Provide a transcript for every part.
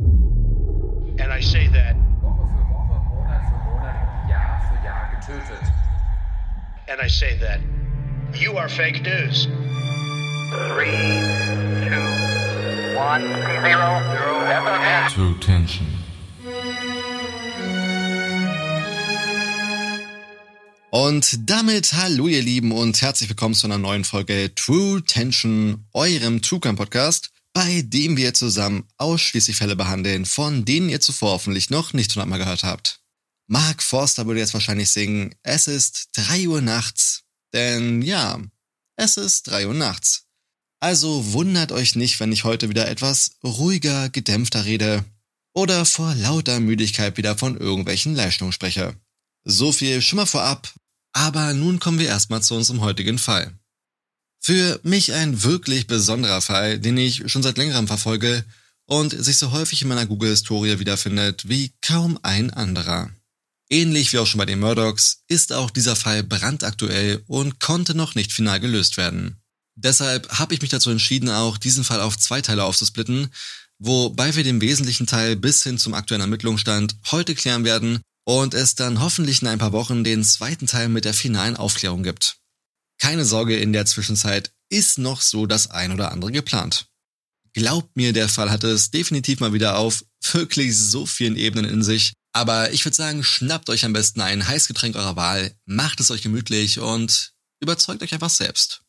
And I say that, Woche für Woche, Monat für Monat, Jahr für Jahr getötet. and I say that, you are fake news. Three, two, one, zero, zero. True Tension. Und damit hallo ihr Lieben und herzlich willkommen zu einer neuen Folge True Tension, eurem True Crime Podcast, bei dem wir zusammen ausschließlich Fälle behandeln, von denen ihr zuvor hoffentlich noch nicht hundertmal gehört habt. Mark Forster würde jetzt wahrscheinlich singen, es ist drei Uhr nachts. Denn ja, es ist drei Uhr nachts. Also wundert euch nicht, wenn ich heute wieder etwas ruhiger, gedämpfter rede oder vor lauter Müdigkeit wieder von irgendwelchen Leistungen spreche. So viel schon mal vorab, aber nun kommen wir erstmal zu unserem heutigen Fall. Für mich ein wirklich besonderer Fall, den ich schon seit längerem verfolge und sich so häufig in meiner Google-Historie wiederfindet wie kaum ein anderer. Ähnlich wie auch schon bei den Murdochs ist auch dieser Fall brandaktuell und konnte noch nicht final gelöst werden. Deshalb habe ich mich dazu entschieden, auch diesen Fall auf zwei Teile aufzusplitten, wobei wir den wesentlichen Teil bis hin zum aktuellen Ermittlungsstand heute klären werden und es dann hoffentlich in ein paar Wochen den zweiten Teil mit der finalen Aufklärung gibt. Keine Sorge, in der Zwischenzeit ist noch so das ein oder andere geplant. Glaubt mir, der Fall hat es definitiv mal wieder auf wirklich so vielen Ebenen in sich. Aber ich würde sagen, schnappt euch am besten ein Heißgetränk eurer Wahl, macht es euch gemütlich und überzeugt euch einfach selbst.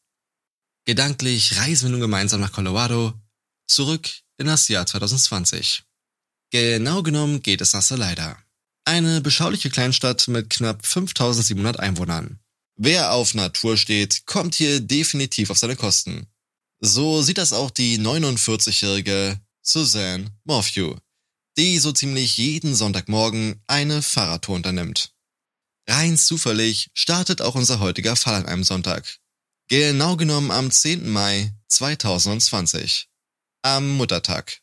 Gedanklich reisen wir nun gemeinsam nach Colorado, zurück in das Jahr 2020. Genau genommen geht es nach Salida. Eine beschauliche Kleinstadt mit knapp 5700 Einwohnern. Wer auf Natur steht, kommt hier definitiv auf seine Kosten. So sieht das auch die 49-jährige Suzanne Morphew, die so ziemlich jeden Sonntagmorgen eine Fahrradtour unternimmt. Rein zufällig startet auch unser heutiger Fall an einem Sonntag. Genau genommen am 10. Mai 2020. Am Muttertag.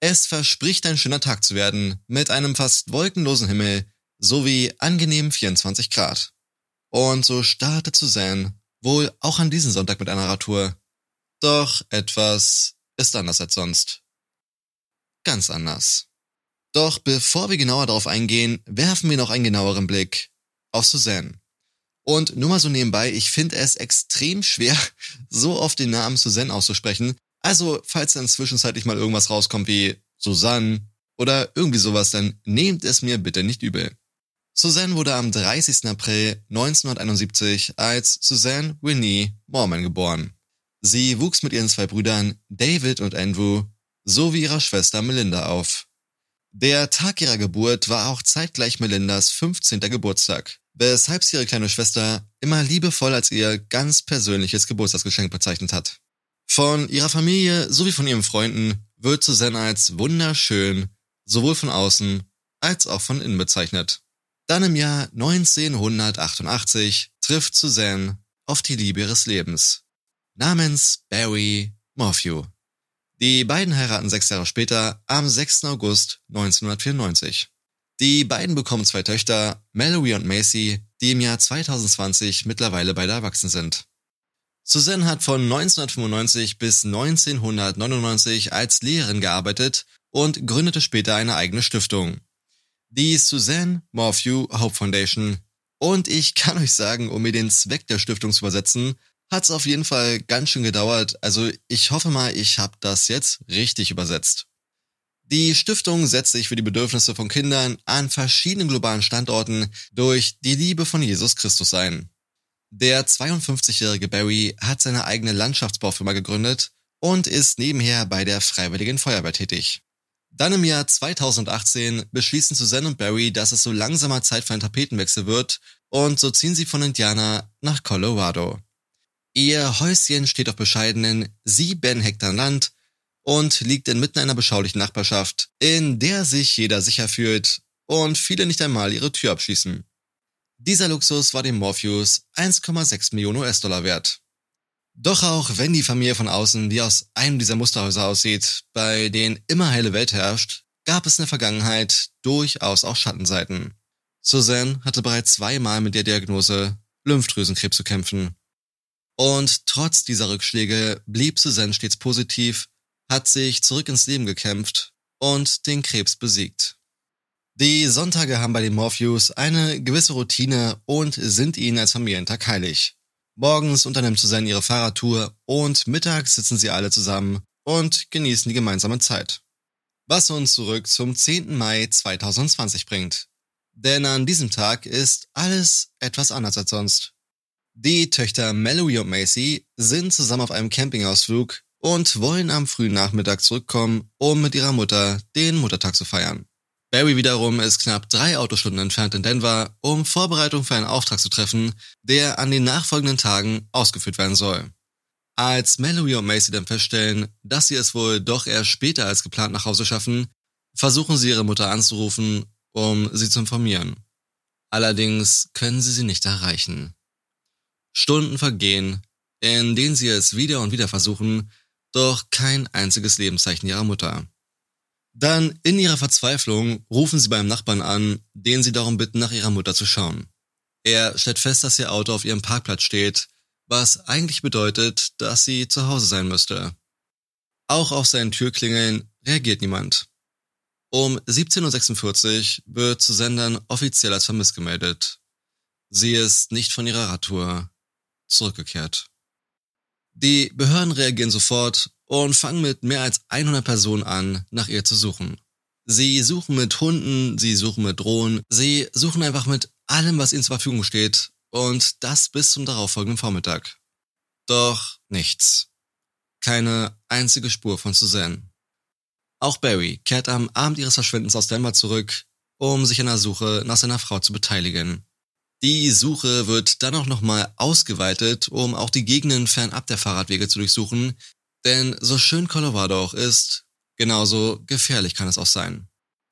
Es verspricht ein schöner Tag zu werden, mit einem fast wolkenlosen Himmel sowie angenehmen 24 Grad. Und so startet Suzanne wohl auch an diesem Sonntag mit einer Radtour. Doch etwas ist anders als sonst. Ganz anders. Doch bevor wir genauer darauf eingehen, werfen wir noch einen genaueren Blick auf Suzanne. Und nur mal so nebenbei, ich finde es extrem schwer, so oft den Namen Suzanne auszusprechen. Also, falls dann zwischenzeitlich mal irgendwas rauskommt wie Susanne oder irgendwie sowas, dann nehmt es mir bitte nicht übel. Suzanne wurde am 30. April 1971 als Suzanne Winnie Mormon geboren. Sie wuchs mit ihren zwei Brüdern David und Andrew sowie ihrer Schwester Melinda auf. Der Tag ihrer Geburt war auch zeitgleich Melindas 15. Geburtstag, weshalb sie ihre kleine Schwester immer liebevoll als ihr ganz persönliches Geburtstagsgeschenk bezeichnet hat. Von ihrer Familie sowie von ihren Freunden wird Suzanne als wunderschön, sowohl von außen als auch von innen bezeichnet. Dann im Jahr 1988 trifft Suzanne auf die Liebe ihres Lebens, namens Barry Morphew. Die beiden heiraten sechs Jahre später am 6. August 1994. Die beiden bekommen zwei Töchter, Mallory und Macy, die im Jahr 2020 mittlerweile beide erwachsen sind. Suzanne hat von 1995 bis 1999 als Lehrerin gearbeitet und gründete später eine eigene Stiftung. Die Suzanne Morphew Hope Foundation. Und ich kann euch sagen, um mir den Zweck der Stiftung zu übersetzen, hat es auf jeden Fall ganz schön gedauert. Also ich hoffe mal, ich habe das jetzt richtig übersetzt. Die Stiftung setzt sich für die Bedürfnisse von Kindern an verschiedenen globalen Standorten durch die Liebe von Jesus Christus ein. Der 52-jährige Barry hat seine eigene Landschaftsbaufirma gegründet und ist nebenher bei der Freiwilligen Feuerwehr tätig. Dann im Jahr 2018 beschließen Suzanne und Barry, dass es so langsamer Zeit für einen Tapetenwechsel wird und so ziehen sie von Indiana nach Colorado. Ihr Häuschen steht auf bescheidenen sieben Hektar Land und liegt inmitten einer beschaulichen Nachbarschaft, in der sich jeder sicher fühlt und viele nicht einmal ihre Tür abschließen. Dieser Luxus war dem Morpheus 1,6 Millionen US-Dollar wert. Doch auch wenn die Familie von außen wie aus einem dieser Musterhäuser aussieht, bei denen immer heile Welt herrscht, gab es in der Vergangenheit durchaus auch Schattenseiten. Suzanne hatte bereits zweimal mit der Diagnose Lymphdrüsenkrebs zu kämpfen. Und trotz dieser Rückschläge blieb Suzanne stets positiv, hat sich zurück ins Leben gekämpft und den Krebs besiegt. Die Sonntage haben bei den Morpheus eine gewisse Routine und sind ihnen als Familientag heilig. Morgens unternimmt Suzanne ihre Fahrradtour und mittags sitzen sie alle zusammen und genießen die gemeinsame Zeit. Was uns zurück zum 10. Mai 2020 bringt. Denn an diesem Tag ist alles etwas anders als sonst. Die Töchter Mallory und Macy sind zusammen auf einem Campingausflug und wollen am frühen Nachmittag zurückkommen, um mit ihrer Mutter den Muttertag zu feiern. Barry wiederum ist knapp drei Autostunden entfernt in Denver, um Vorbereitung für einen Auftrag zu treffen, der an den nachfolgenden Tagen ausgeführt werden soll. Als Mallory und Macy dann feststellen, dass sie es wohl doch erst später als geplant nach Hause schaffen, versuchen sie ihre Mutter anzurufen, um sie zu informieren. Allerdings können sie sie nicht erreichen. Stunden vergehen, in denen sie es wieder und wieder versuchen, doch kein einziges Lebenszeichen ihrer Mutter. Dann in ihrer Verzweiflung rufen sie beim Nachbarn an, den sie darum bitten, nach ihrer Mutter zu schauen. Er stellt fest, dass ihr Auto auf ihrem Parkplatz steht, was eigentlich bedeutet, dass sie zu Hause sein müsste. Auch auf seinen Türklingeln reagiert niemand. Um 17.46 Uhr wird zu Sendern offiziell als vermisst gemeldet. Sie ist nicht von ihrer Radtour zurückgekehrt. Die Behörden reagieren sofort und fangen mit mehr als 100 Personen an, nach ihr zu suchen. Sie suchen mit Hunden, sie suchen mit Drohnen, sie suchen einfach mit allem, was ihnen zur Verfügung steht und das bis zum darauffolgenden Vormittag. Doch nichts. Keine einzige Spur von Suzanne. Auch Barry kehrt am Abend ihres Verschwindens aus Denver zurück, um sich an der Suche nach seiner Frau zu beteiligen. Die Suche wird dann auch nochmal ausgeweitet, um auch die Gegenden fernab der Fahrradwege zu durchsuchen, denn so schön Colorado auch ist, genauso gefährlich kann es auch sein.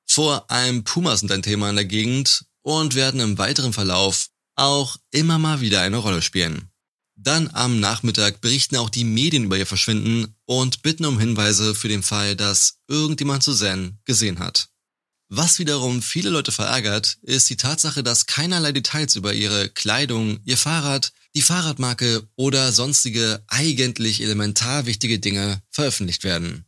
Vor allem Pumas sind ein Thema in der Gegend und werden im weiteren Verlauf auch immer mal wieder eine Rolle spielen. Dann am Nachmittag berichten auch die Medien über ihr Verschwinden und bitten um Hinweise für den Fall, dass irgendjemand Suzanne gesehen hat. Was wiederum viele Leute verärgert, ist die Tatsache, dass keinerlei Details über ihre Kleidung, ihr Fahrrad, die Fahrradmarke oder sonstige eigentlich elementar wichtige Dinge veröffentlicht werden.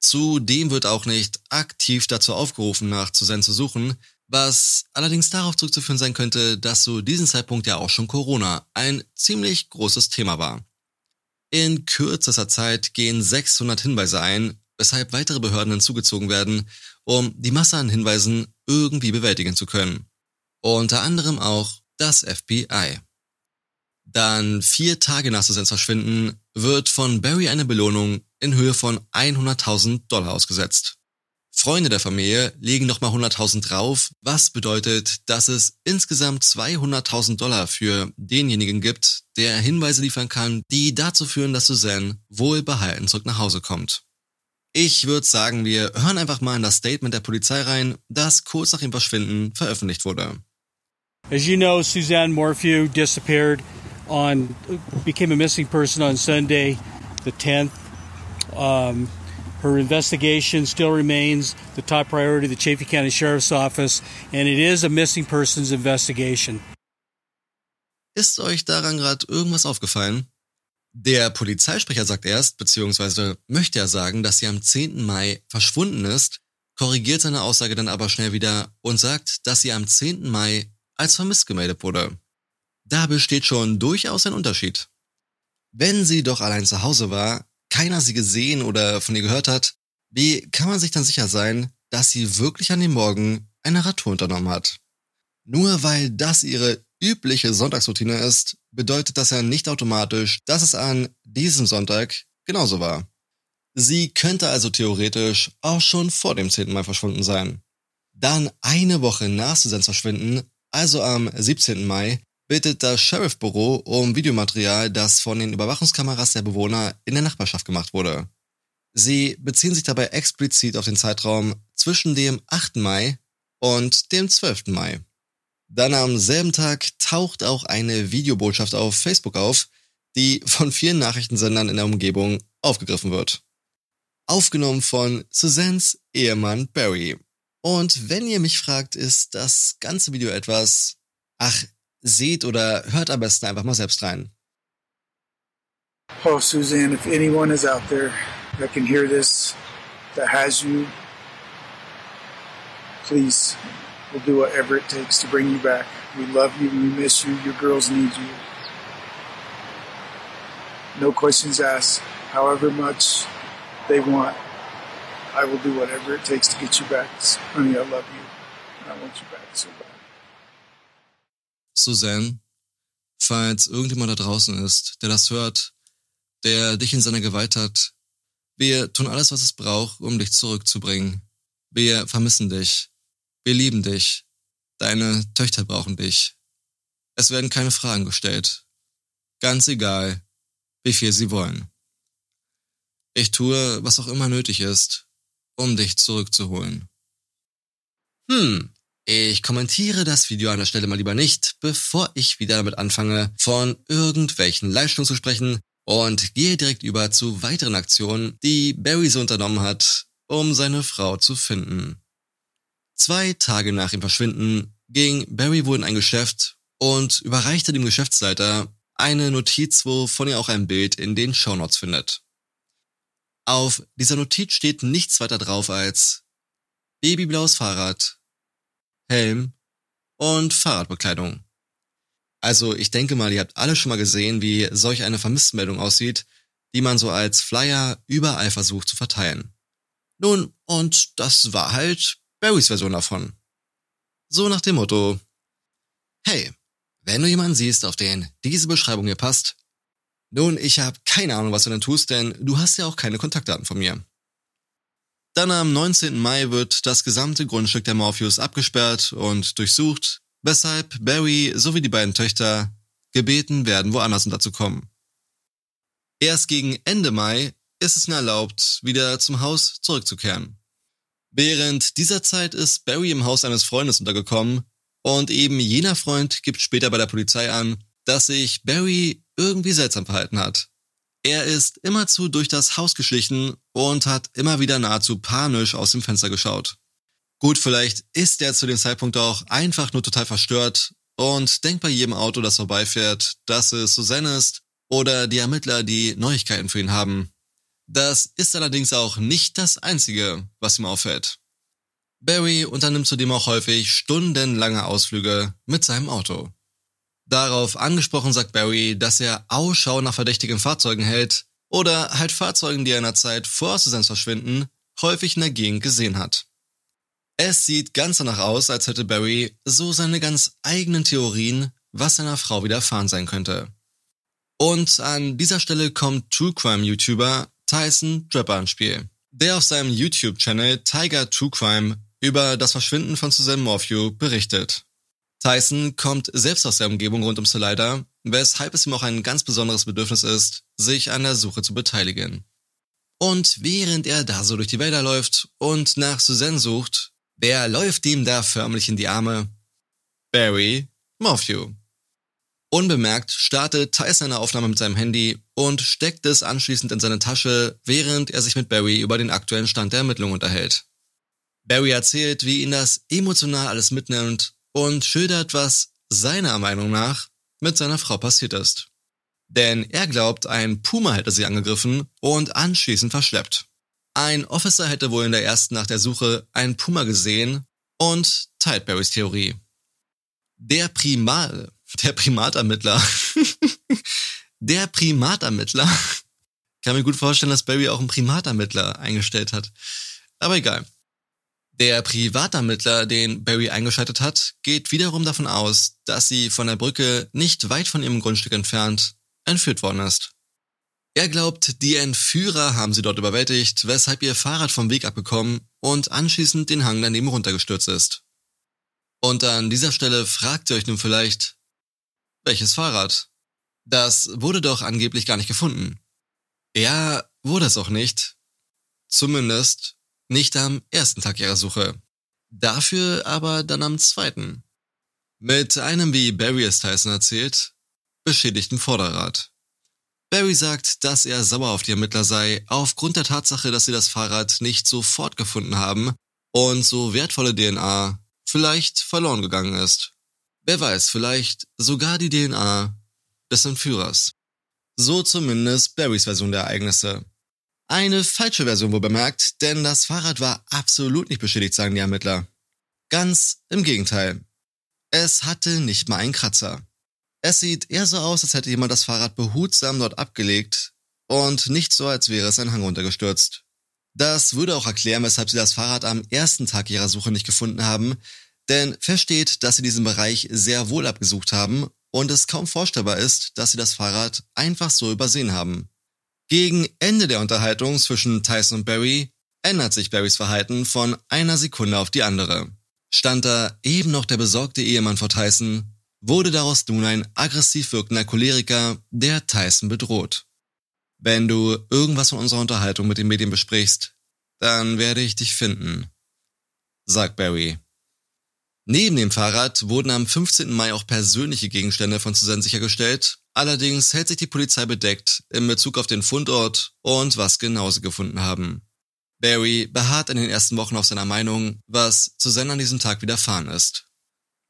Zudem wird auch nicht aktiv dazu aufgerufen, nach Suzanne zu suchen, was allerdings darauf zurückzuführen sein könnte, dass zu diesem Zeitpunkt ja auch schon Corona ein ziemlich großes Thema war. In kürzester Zeit gehen 600 Hinweise ein, weshalb weitere Behörden hinzugezogen werden, um die Masse an Hinweisen irgendwie bewältigen zu können. Unter anderem auch das FBI. Dann vier Tage nach Susans Verschwinden wird von Barry eine Belohnung in Höhe von 100.000 Dollar ausgesetzt. Freunde der Familie legen nochmal 100.000 drauf, was bedeutet, dass es insgesamt 200.000 Dollar für denjenigen gibt, der Hinweise liefern kann, die dazu führen, dass Suzanne wohlbehalten zurück nach Hause kommt. Ich würde sagen, wir hören einfach mal in das Statement der Polizei rein, das kurz nach dem Verschwinden veröffentlicht wurde. As you know, Suzanne Morphew disappeared on, became a missing person on Sunday, the 10th. Um, her investigation still remains the top priority of the Chaffey County Sheriff's Office, and it is a missing persons investigation. Ist euch daran gerade irgendwas aufgefallen? Der Polizeisprecher sagt erst, beziehungsweise möchte ja sagen, dass sie am 10. Mai verschwunden ist, korrigiert seine Aussage dann aber schnell wieder und sagt, dass sie am 10. Mai als vermisst gemeldet wurde. Da besteht schon durchaus ein Unterschied. Wenn sie doch allein zu Hause war, keiner sie gesehen oder von ihr gehört hat, wie kann man sich dann sicher sein, dass sie wirklich an dem Morgen eine Radtour unternommen hat? Nur weil das ihre übliche Sonntagsroutine ist, bedeutet das ja nicht automatisch, dass es an diesem Sonntag genauso war. Sie könnte also theoretisch auch schon vor dem 10. Mai verschwunden sein. Dann eine Woche nach Susans Verschwinden, also am 17. Mai, bittet das Sheriffbüro um Videomaterial, das von den Überwachungskameras der Bewohner in der Nachbarschaft gemacht wurde. Sie beziehen sich dabei explizit auf den Zeitraum zwischen dem 8. Mai und dem 12. Mai. Dann am selben Tag taucht auch eine Videobotschaft auf Facebook auf, die von vielen Nachrichtensendern in der Umgebung aufgegriffen wird. Aufgenommen von Suzannes Ehemann Barry. Und wenn ihr mich fragt, ist das ganze Video etwas, ach, seht oder hört am besten einfach mal selbst rein. Oh, Suzanne, if anyone is out there that can hear this, that has you, Please, we'll do whatever it takes to bring you back. We love you. We miss you. Your girls need you. No questions asked. However much they want, I will do whatever it takes to get you back. Honey, I love you. And I want you back so bad. Suzanne, falls irgendjemand da draußen ist, der das hört, der dich in seiner Gewalt hat, wir tun alles, was es braucht, um dich zurückzubringen. Wir vermissen dich. Wir lieben dich. Deine Töchter brauchen dich. Es werden keine Fragen gestellt. Ganz egal, wie viel sie wollen. Ich tue, was auch immer nötig ist, um dich zurückzuholen. Hm, ich kommentiere das Video an der Stelle mal lieber nicht, bevor ich wieder damit anfange, von irgendwelchen Leistungen zu sprechen und gehe direkt über zu weiteren Aktionen, die Barry so unternommen hat, um seine Frau zu finden. Zwei Tage nach dem Verschwinden ging Barry wohl in ein Geschäft und überreichte dem Geschäftsleiter eine Notiz, wovon ihr auch ein Bild in den Shownotes findet. Auf dieser Notiz steht nichts weiter drauf als babyblaues Fahrrad, Helm und Fahrradbekleidung. Also ich denke mal, ihr habt alle schon mal gesehen, wie solch eine Vermisstenmeldung aussieht, die man so als Flyer überall versucht zu verteilen. Nun, und das war halt Barrys Version davon. So nach dem Motto, hey, wenn du jemanden siehst, auf den diese Beschreibung hier passt, nun, ich habe keine Ahnung, was du denn tust, denn du hast ja auch keine Kontaktdaten von mir. Dann am 19. Mai wird das gesamte Grundstück der Morpheus abgesperrt und durchsucht, weshalb Barry sowie die beiden Töchter gebeten werden, woanders unterzukommen. Erst gegen Ende Mai ist es ihnen erlaubt, wieder zum Haus zurückzukehren. Während dieser Zeit ist Barry im Haus eines Freundes untergekommen und eben jener Freund gibt später bei der Polizei an, dass sich Barry irgendwie seltsam verhalten hat. Er ist immerzu durch das Haus geschlichen und hat immer wieder nahezu panisch aus dem Fenster geschaut. Gut, vielleicht ist er zu dem Zeitpunkt auch einfach nur total verstört und denkt bei jedem Auto, das vorbeifährt, dass es Susanne ist oder die Ermittler, die Neuigkeiten für ihn haben. Das ist allerdings auch nicht das Einzige, was ihm auffällt. Barry unternimmt zudem auch häufig stundenlange Ausflüge mit seinem Auto. Darauf angesprochen sagt Barry, dass er Ausschau nach verdächtigen Fahrzeugen hält oder halt Fahrzeugen, die er in der Zeit vor Susans Verschwinden häufig in der Gegend gesehen hat. Es sieht ganz danach aus, als hätte Barry so seine ganz eigenen Theorien, was seiner Frau widerfahren sein könnte. Und an dieser Stelle kommt True Crime YouTuber Tyson Draper ins Spiel, der auf seinem YouTube-Channel Tiger True Crime über das Verschwinden von Suzanne Morphew berichtet. Tyson kommt selbst aus der Umgebung rund um Salida, weshalb es ihm auch ein ganz besonderes Bedürfnis ist, sich an der Suche zu beteiligen. Und während er da so durch die Wälder läuft und nach Suzanne sucht, wer läuft ihm da förmlich in die Arme? Barry Morphew. Unbemerkt startet Tyson eine Aufnahme mit seinem Handy und steckt es anschließend in seine Tasche, während er sich mit Barry über den aktuellen Stand der Ermittlungen unterhält. Barry erzählt, wie ihn das emotional alles mitnimmt und schildert, was seiner Meinung nach mit seiner Frau passiert ist. Denn er glaubt, ein Puma hätte sie angegriffen und anschließend verschleppt. Ein Officer hätte wohl in der ersten Nacht der Suche einen Puma gesehen und teilt Barrys Theorie. Der Primal, der Primatermittler, der Primatermittler, kann mir gut vorstellen, dass Barry auch einen Primatermittler eingestellt hat. Aber egal. Der Privatermittler, den Barry eingeschaltet hat, geht wiederum davon aus, dass sie von der Brücke nicht weit von ihrem Grundstück entfernt entführt worden ist. Er glaubt, die Entführer haben sie dort überwältigt, weshalb ihr Fahrrad vom Weg abgekommen und anschließend den Hang daneben runtergestürzt ist. Und an dieser Stelle fragt ihr euch nun vielleicht, welches Fahrrad? Das wurde doch angeblich gar nicht gefunden. Ja, wurde es auch nicht. Zumindest nicht am ersten Tag ihrer Suche. Dafür aber dann am zweiten. Mit einem, wie Barry es Tyson erzählt, beschädigten Vorderrad. Barry sagt, dass er sauer auf die Ermittler sei, aufgrund der Tatsache, dass sie das Fahrrad nicht sofort gefunden haben und so wertvolle DNA vielleicht verloren gegangen ist. Wer weiß, vielleicht sogar die DNA des Entführers. So zumindest Barrys Version der Ereignisse. Eine falsche Version wohl bemerkt, denn das Fahrrad war absolut nicht beschädigt, sagen die Ermittler. Ganz im Gegenteil. Es hatte nicht mal einen Kratzer. Es sieht eher so aus, als hätte jemand das Fahrrad behutsam dort abgelegt und nicht so, als wäre es ein Hang runtergestürzt. Das würde auch erklären, weshalb sie das Fahrrad am ersten Tag ihrer Suche nicht gefunden haben, denn versteht, dass sie diesen Bereich sehr wohl abgesucht haben und es kaum vorstellbar ist, dass sie das Fahrrad einfach so übersehen haben. Gegen Ende der Unterhaltung zwischen Tyson und Barry ändert sich Barrys Verhalten von einer Sekunde auf die andere. Stand da eben noch der besorgte Ehemann vor Tyson, wurde daraus nun ein aggressiv wirkender Choleriker, der Tyson bedroht. Wenn du irgendwas von unserer Unterhaltung mit den Medien besprichst, dann werde ich dich finden, sagt Barry. Neben dem Fahrrad wurden am 15. Mai auch persönliche Gegenstände von Susan sichergestellt, allerdings hält sich die Polizei bedeckt in Bezug auf den Fundort und was genau sie gefunden haben. Barry beharrt in den ersten Wochen auf seiner Meinung, was Susan an diesem Tag widerfahren ist.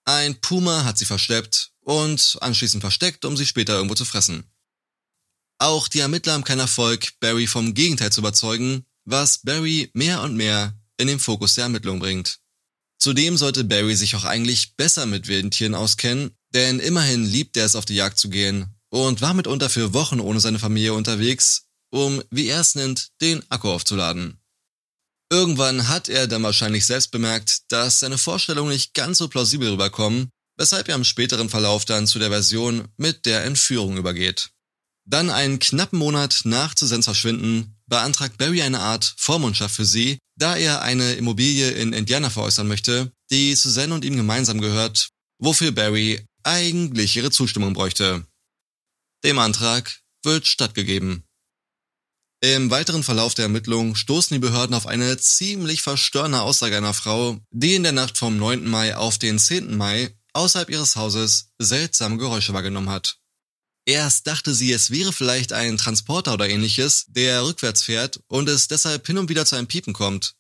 Ein Puma hat sie verschleppt und anschließend versteckt, um sie später irgendwo zu fressen. Auch die Ermittler haben keinen Erfolg, Barry vom Gegenteil zu überzeugen, was Barry mehr und mehr in den Fokus der Ermittlung bringt. Zudem sollte Barry sich auch eigentlich besser mit wilden Tieren auskennen, denn immerhin liebt er es auf die Jagd zu gehen und war mitunter für Wochen ohne seine Familie unterwegs, um, wie er es nennt, den Akku aufzuladen. Irgendwann hat er dann wahrscheinlich selbst bemerkt, dass seine Vorstellungen nicht ganz so plausibel rüberkommen, weshalb er im späteren Verlauf dann zu der Version mit der Entführung übergeht. Dann einen knappen Monat nach Susans Verschwinden beantragt Barry eine Art Vormundschaft für sie, da er eine Immobilie in Indiana veräußern möchte, die Suzanne und ihm gemeinsam gehört, wofür Barry eigentlich ihre Zustimmung bräuchte. Dem Antrag wird stattgegeben. Im weiteren Verlauf der Ermittlung stoßen die Behörden auf eine ziemlich verstörende Aussage einer Frau, die in der Nacht vom 9. Mai auf den 10. Mai außerhalb ihres Hauses seltsame Geräusche wahrgenommen hat. Erst dachte sie, es wäre vielleicht ein Transporter oder ähnliches, der rückwärts fährt und es deshalb hin und wieder zu einem Piepen kommt.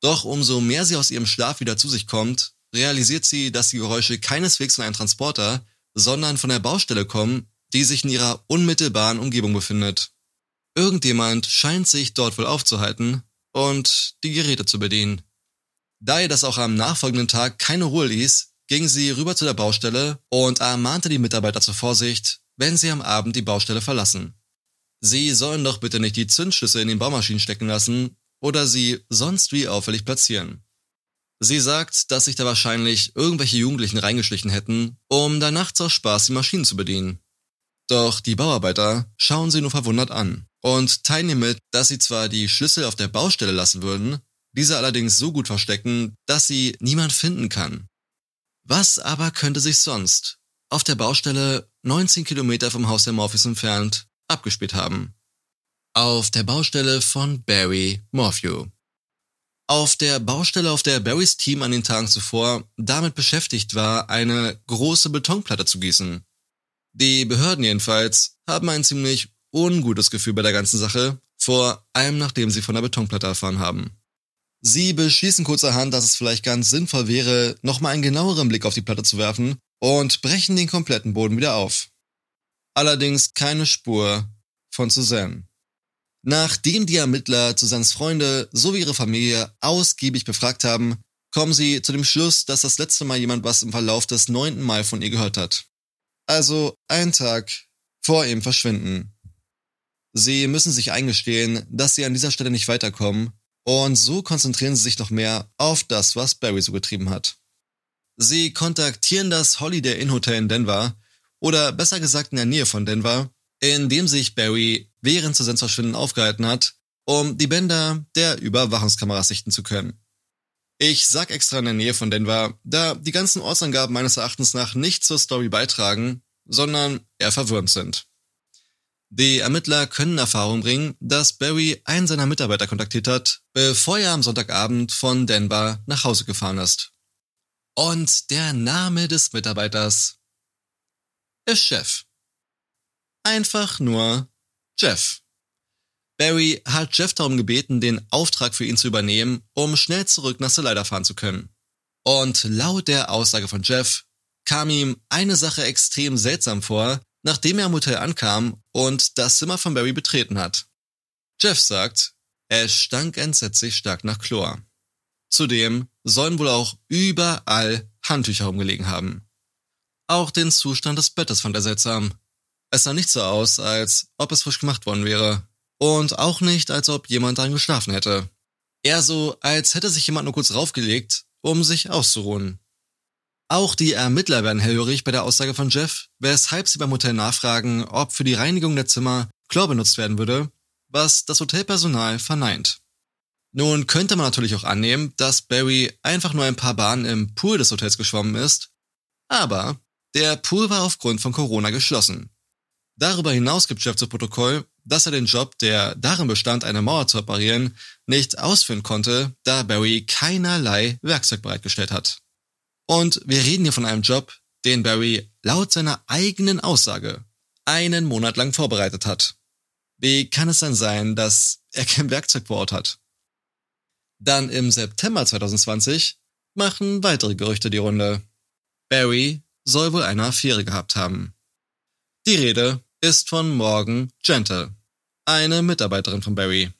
Doch umso mehr sie aus ihrem Schlaf wieder zu sich kommt, realisiert sie, dass die Geräusche keineswegs von einem Transporter, sondern von der Baustelle kommen, die sich in ihrer unmittelbaren Umgebung befindet. Irgendjemand scheint sich dort wohl aufzuhalten und die Geräte zu bedienen. Da ihr das auch am nachfolgenden Tag keine Ruhe ließ, ging sie rüber zu der Baustelle und ermahnte die Mitarbeiter zur Vorsicht, wenn sie am Abend die Baustelle verlassen. Sie sollen doch bitte nicht die Zündschlüssel in den Baumaschinen stecken lassen oder sie sonst wie auffällig platzieren. Sie sagt, dass sich da wahrscheinlich irgendwelche Jugendlichen reingeschlichen hätten, um da nachts aus Spaß die Maschinen zu bedienen. Doch die Bauarbeiter schauen sie nur verwundert an und teilen ihr mit, dass sie zwar die Schlüssel auf der Baustelle lassen würden, diese allerdings so gut verstecken, dass sie niemand finden kann. Was aber könnte sich sonst auf der Baustelle 19 Kilometer vom Haus der Morpheus entfernt abgespielt haben? Auf der Baustelle von Barry Morphew. Auf der Baustelle, auf der Barrys Team an den Tagen zuvor damit beschäftigt war, eine große Betonplatte zu gießen. Die Behörden jedenfalls haben ein ziemlich ungutes Gefühl bei der ganzen Sache, vor allem nachdem sie von der Betonplatte erfahren haben. Sie beschließen kurzerhand, dass es vielleicht ganz sinnvoll wäre, nochmal einen genaueren Blick auf die Platte zu werfen und brechen den kompletten Boden wieder auf. Allerdings keine Spur von Suzanne. Nachdem die Ermittler Susannes Freunde sowie ihre Familie ausgiebig befragt haben, kommen sie zu dem Schluss, dass das letzte Mal jemand was im Verlauf des neunten Mai von ihr gehört hat. Also einen Tag vor ihrem Verschwinden. Sie müssen sich eingestehen, dass sie an dieser Stelle nicht weiterkommen und so konzentrieren sie sich noch mehr auf das, was Barry so getrieben hat. Sie kontaktieren das Holiday Inn Hotel in Denver oder besser gesagt in der Nähe von Denver, in dem sich Barry während Susans Verschwinden aufgehalten hat, um die Bänder der Überwachungskameras sichten zu können. Ich sag extra in der Nähe von Denver, da die ganzen Ortsangaben meines Erachtens nach nicht zur Story beitragen, sondern eher verwirrend sind. Die Ermittler können Erfahrung bringen, dass Barry einen seiner Mitarbeiter kontaktiert hat, bevor er am Sonntagabend von Denver nach Hause gefahren ist. Und der Name des Mitarbeiters ist Jeff. Einfach nur Jeff. Barry hat Jeff darum gebeten, den Auftrag für ihn zu übernehmen, um schnell zurück nach Salida fahren zu können. Und laut der Aussage von Jeff kam ihm eine Sache extrem seltsam vor, nachdem er am Hotel ankam und das Zimmer von Barry betreten hat. Jeff sagt, es stank entsetzlich stark nach Chlor. Zudem sollen wohl auch überall Handtücher rumgelegen haben. Auch den Zustand des Bettes fand er seltsam. Es sah nicht so aus, als ob es frisch gemacht worden wäre. Und auch nicht, als ob jemand darin geschlafen hätte. Eher so, als hätte sich jemand nur kurz raufgelegt, um sich auszuruhen. Auch die Ermittler werden hellhörig bei der Aussage von Jeff, weshalb sie beim Hotel nachfragen, ob für die Reinigung der Zimmer Chlor benutzt werden würde, was das Hotelpersonal verneint. Nun könnte man natürlich auch annehmen, dass Barry einfach nur ein paar Bahnen im Pool des Hotels geschwommen ist, aber der Pool war aufgrund von Corona geschlossen. Darüber hinaus gibt Jeff zu Protokoll, dass er den Job, der darin bestand, eine Mauer zu reparieren, nicht ausführen konnte, da Barry keinerlei Werkzeug bereitgestellt hat. Und wir reden hier von einem Job, den Barry laut seiner eigenen Aussage einen Monat lang vorbereitet hat. Wie kann es dann sein, dass er kein Werkzeug vor Ort hat? Dann im September 2020 machen weitere Gerüchte die Runde. Barry soll wohl eine Affäre gehabt haben. Die Rede ist von Morgan Gentle, eine Mitarbeiterin von Barry.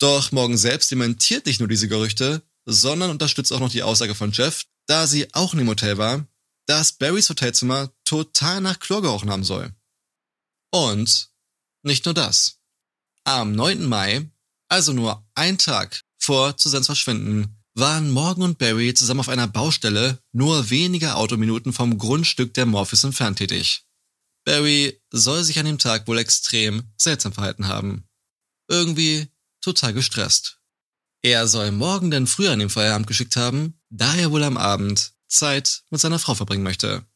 Doch Morgan selbst dementiert nicht nur diese Gerüchte, sondern unterstützt auch noch die Aussage von Jeff, da sie auch in dem Hotel war, dass Barrys Hotelzimmer total nach Chlor gerochen haben soll. Und nicht nur das. Am 9. Mai, also nur ein Tag vor Susans Verschwinden, waren Morgan und Barry zusammen auf einer Baustelle nur wenige Autominuten vom Grundstück der Morpheus entfernt tätig. Barry soll sich an dem Tag wohl extrem seltsam verhalten haben. Irgendwie total gestresst. Er soll Morgan denn früher an den Feierabend geschickt haben, da er wohl am Abend Zeit mit seiner Frau verbringen möchte.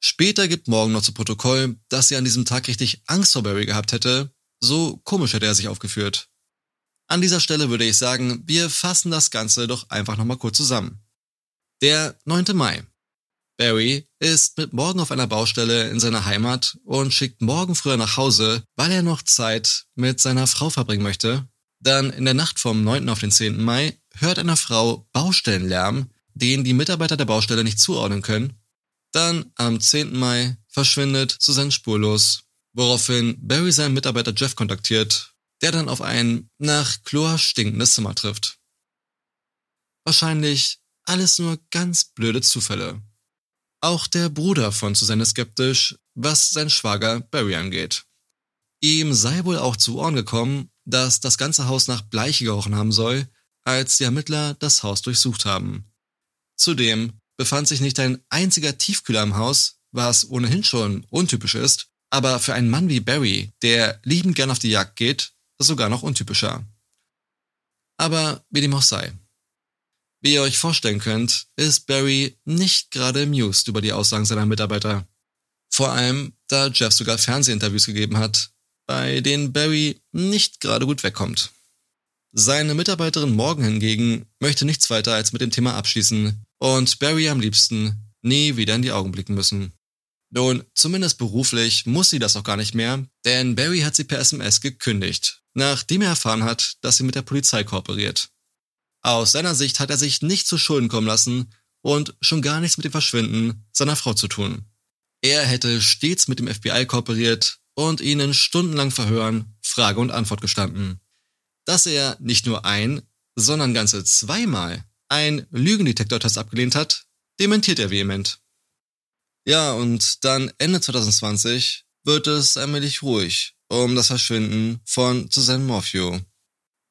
Später gibt Morgan noch zu Protokoll, dass sie an diesem Tag richtig Angst vor Barry gehabt hätte, so komisch hätte er sich aufgeführt. An dieser Stelle würde ich sagen, wir fassen das Ganze doch einfach nochmal kurz zusammen. Der 9. Mai. Barry ist mit Morgan auf einer Baustelle in seiner Heimat und schickt Morgan früher nach Hause, weil er noch Zeit mit seiner Frau verbringen möchte. Dann in der Nacht vom 9. auf den 10. Mai hört eine Frau Baustellenlärm, den die Mitarbeiter der Baustelle nicht zuordnen können. Dann am 10. Mai verschwindet Susanne spurlos, woraufhin Barry seinen Mitarbeiter Jeff kontaktiert der dann auf ein nach Chlor stinkendes Zimmer trifft. Wahrscheinlich alles nur ganz blöde Zufälle. Auch der Bruder von Susanne ist skeptisch, was sein Schwager Barry angeht. Ihm sei wohl auch zu Ohren gekommen, dass das ganze Haus nach Bleiche gerochen haben soll, als die Ermittler das Haus durchsucht haben. Zudem befand sich nicht ein einziger Tiefkühler im Haus, was ohnehin schon untypisch ist, aber für einen Mann wie Barry, der liebend gern auf die Jagd geht, sogar noch untypischer. Aber wie dem auch sei. Wie ihr euch vorstellen könnt, ist Barry nicht gerade amused über die Aussagen seiner Mitarbeiter. Vor allem, da Jeff sogar Fernsehinterviews gegeben hat, bei denen Barry nicht gerade gut wegkommt. Seine Mitarbeiterin Morgan hingegen möchte nichts weiter als mit dem Thema abschließen und Barry am liebsten nie wieder in die Augen blicken müssen. Nun, zumindest beruflich muss sie das auch gar nicht mehr, denn Barry hat sie per SMS gekündigt nachdem er erfahren hat, dass sie mit der Polizei kooperiert. Aus seiner Sicht hat er sich nicht zu Schulden kommen lassen und schon gar nichts mit dem Verschwinden seiner Frau zu tun. Er hätte stets mit dem FBI kooperiert und ihnen stundenlang Verhören, Frage und Antwort gestanden. Dass er nicht nur ein, sondern ganze zweimal ein Lügendetektortest abgelehnt hat, dementiert er vehement. Ja, und dann Ende 2020 wird es allmählich ruhig um das Verschwinden von Susan Morphew.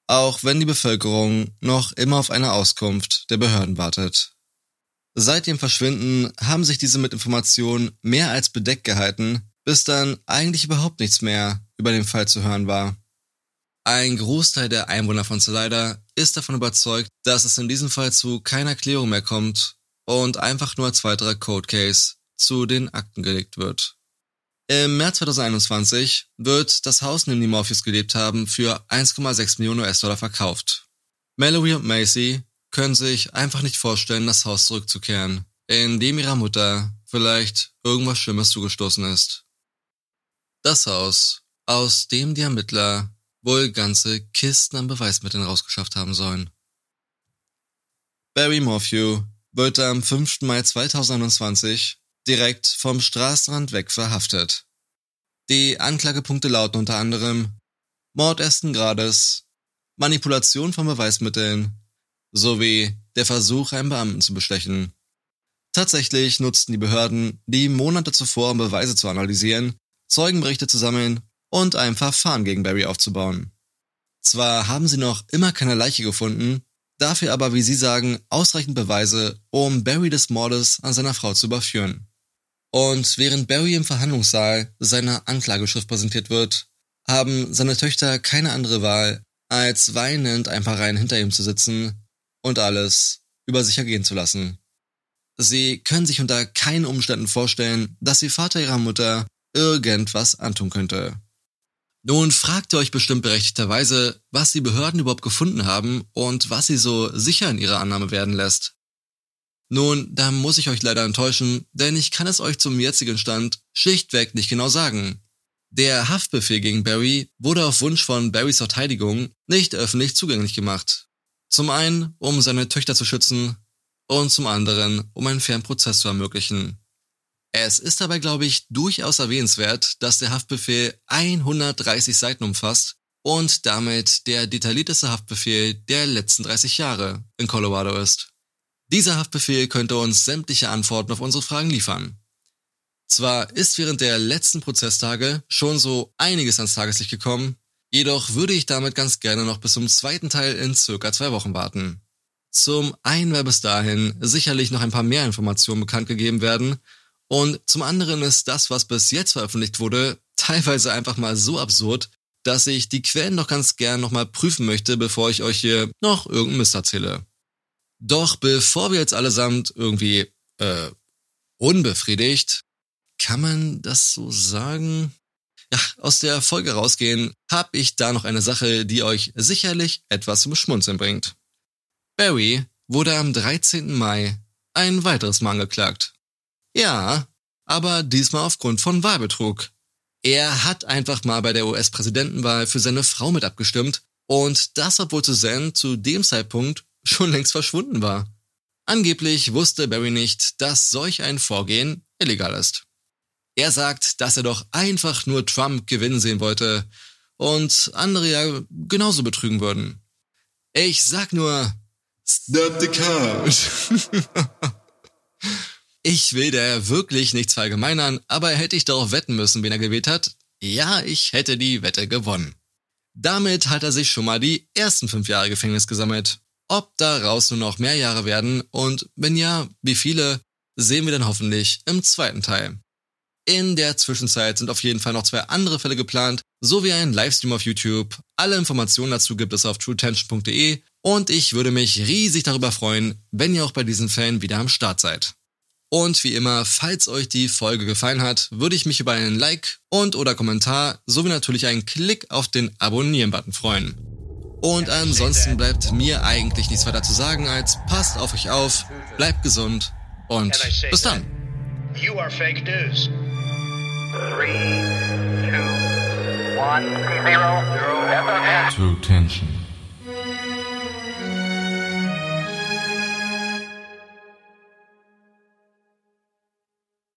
Auch wenn die Bevölkerung noch immer auf eine Auskunft der Behörden wartet. Seit dem Verschwinden haben sich diese mit Informationen mehr als bedeckt gehalten, bis dann eigentlich überhaupt nichts mehr über den Fall zu hören war. Ein Großteil der Einwohner von Salida ist davon überzeugt, dass es in diesem Fall zu keiner Klärung mehr kommt und einfach nur als weiterer Code Case zu den Akten gelegt wird. Im März 2021 wird das Haus, in dem die Morpheus gelebt haben, für 1,6 Millionen US-Dollar verkauft. Mallory und Macy können sich einfach nicht vorstellen, das Haus zurückzukehren, in dem ihrer Mutter vielleicht irgendwas Schlimmes zugestoßen ist. Das Haus, aus dem die Ermittler wohl ganze Kisten an Beweismitteln rausgeschafft haben sollen. Barry Morphew wird am 5. Mai 2021 direkt vom Straßenrand weg verhaftet. Die Anklagepunkte lauten unter anderem Mord ersten Grades, Manipulation von Beweismitteln, sowie der Versuch, einen Beamten zu bestechen. Tatsächlich nutzten die Behörden die Monate zuvor, um Beweise zu analysieren, Zeugenberichte zu sammeln und ein Verfahren gegen Barry aufzubauen. Zwar haben sie noch immer keine Leiche gefunden, dafür aber, wie sie sagen, ausreichend Beweise, um Barry des Mordes an seiner Frau zu überführen. Und während Barry im Verhandlungssaal seiner Anklageschrift präsentiert wird, haben seine Töchter keine andere Wahl, als weinend ein paar Reihen hinter ihm zu sitzen und alles über sich ergehen zu lassen. Sie können sich unter keinen Umständen vorstellen, dass ihr Vater ihrer Mutter irgendwas antun könnte. Nun fragt ihr euch bestimmt berechtigterweise, was die Behörden überhaupt gefunden haben und was sie so sicher in ihrer Annahme werden lässt. Nun, da muss ich euch leider enttäuschen, denn ich kann es euch zum jetzigen Stand schlichtweg nicht genau sagen. Der Haftbefehl gegen Barry wurde auf Wunsch von Barrys Verteidigung nicht öffentlich zugänglich gemacht. Zum einen, um seine Töchter zu schützen und zum anderen, um einen fairen Prozess zu ermöglichen. Es ist dabei, glaube ich, durchaus erwähnenswert, dass der Haftbefehl 130 Seiten umfasst und damit der detaillierteste Haftbefehl der letzten 30 Jahre in Colorado ist. Dieser Haftbefehl könnte uns sämtliche Antworten auf unsere Fragen liefern. Zwar ist während der letzten Prozesstage schon so einiges ans Tageslicht gekommen, jedoch würde ich damit ganz gerne noch bis zum zweiten Teil in circa zwei Wochen warten. Zum einen weil bis dahin sicherlich noch ein paar mehr Informationen bekannt gegeben werden und zum anderen ist das, was bis jetzt veröffentlicht wurde, teilweise einfach mal so absurd, dass ich die Quellen doch ganz gern nochmal prüfen möchte, bevor ich euch hier noch irgendeinen Mist erzähle. Doch bevor wir jetzt allesamt irgendwie, äh, unbefriedigt, kann man das so sagen? Ja, aus der Folge rausgehen, habe ich da noch eine Sache, die euch sicherlich etwas zum Schmunzeln bringt. Barry wurde am 13. Mai ein weiteres Mal angeklagt. Ja, aber diesmal aufgrund von Wahlbetrug. Er hat einfach mal bei der US-Präsidentenwahl für seine Frau mit abgestimmt und das, obwohl Suzanne zu dem Zeitpunkt schon längst verschwunden war. Angeblich wusste Barry nicht, dass solch ein Vorgehen illegal ist. Er sagt, dass er doch einfach nur Trump gewinnen sehen wollte und andere ja genauso betrügen würden. Ich sag nur, stop the count. ich will da wirklich nichts verallgemeinern, aber hätte ich darauf wetten müssen, wen er gewählt hat, ja, ich hätte die Wette gewonnen. Damit hat er sich schon mal die ersten fünf Jahre Gefängnis gesammelt. Ob daraus nur noch mehr Jahre werden und wenn ja, wie viele, sehen wir dann hoffentlich im zweiten Teil. In der Zwischenzeit sind auf jeden Fall noch zwei andere Fälle geplant, sowie ein Livestream auf YouTube. Alle Informationen dazu gibt es auf truetension.de und ich würde mich riesig darüber freuen, wenn ihr auch bei diesen Fällen wieder am Start seid. Und wie immer, falls euch die Folge gefallen hat, würde ich mich über einen Like und oder Kommentar sowie natürlich einen Klick auf den Abonnieren-Button freuen. Und ansonsten bleibt mir eigentlich nichts weiter zu sagen als passt auf euch auf, bleibt gesund und bis dann. You are fake news. Three, two, one, zero, zero, True Tension.